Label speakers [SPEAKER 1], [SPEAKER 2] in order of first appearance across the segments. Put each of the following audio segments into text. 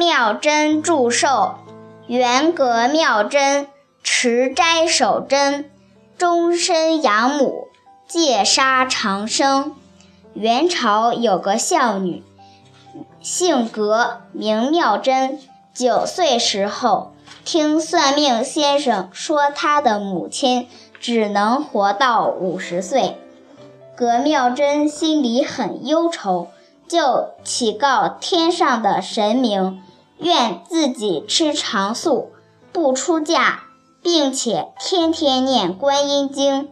[SPEAKER 1] 妙真祝寿，元革妙真持斋守贞，终身养母，戒杀长生。元朝有个孝女，姓格，名妙真。九岁时候，听算命先生说，她的母亲只能活到五十岁。格妙真心里很忧愁，就祈告天上的神明，愿自己吃长素，不出嫁，并且天天念观音经，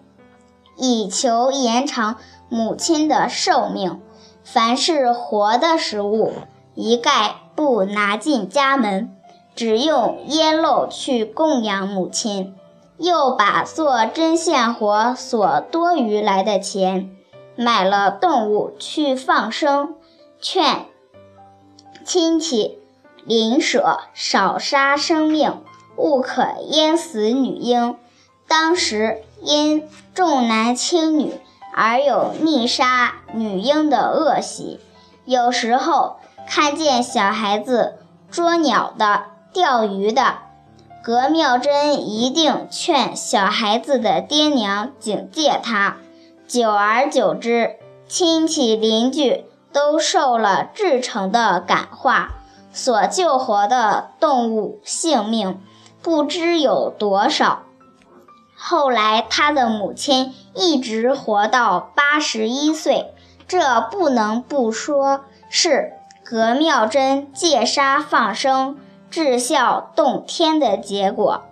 [SPEAKER 1] 以求延长母亲的寿命。凡是活的食物，一概不拿进家门，只用腌肉去供养母亲，又把做针线活所多余来的钱，买了动物去放生，劝亲戚邻舍少杀生命，勿可淹死女婴。当时因重男轻女而有溺杀女婴的恶习，有时候。看见小孩子捉鸟的、钓鱼的，葛妙珍一定劝小孩子的爹娘警戒他。久而久之，亲戚邻居都受了至诚的感化，所救活的动物性命不知有多少。后来，他的母亲一直活到八十一岁，这不能不说是。葛妙珍借杀放生，至孝动天的结果。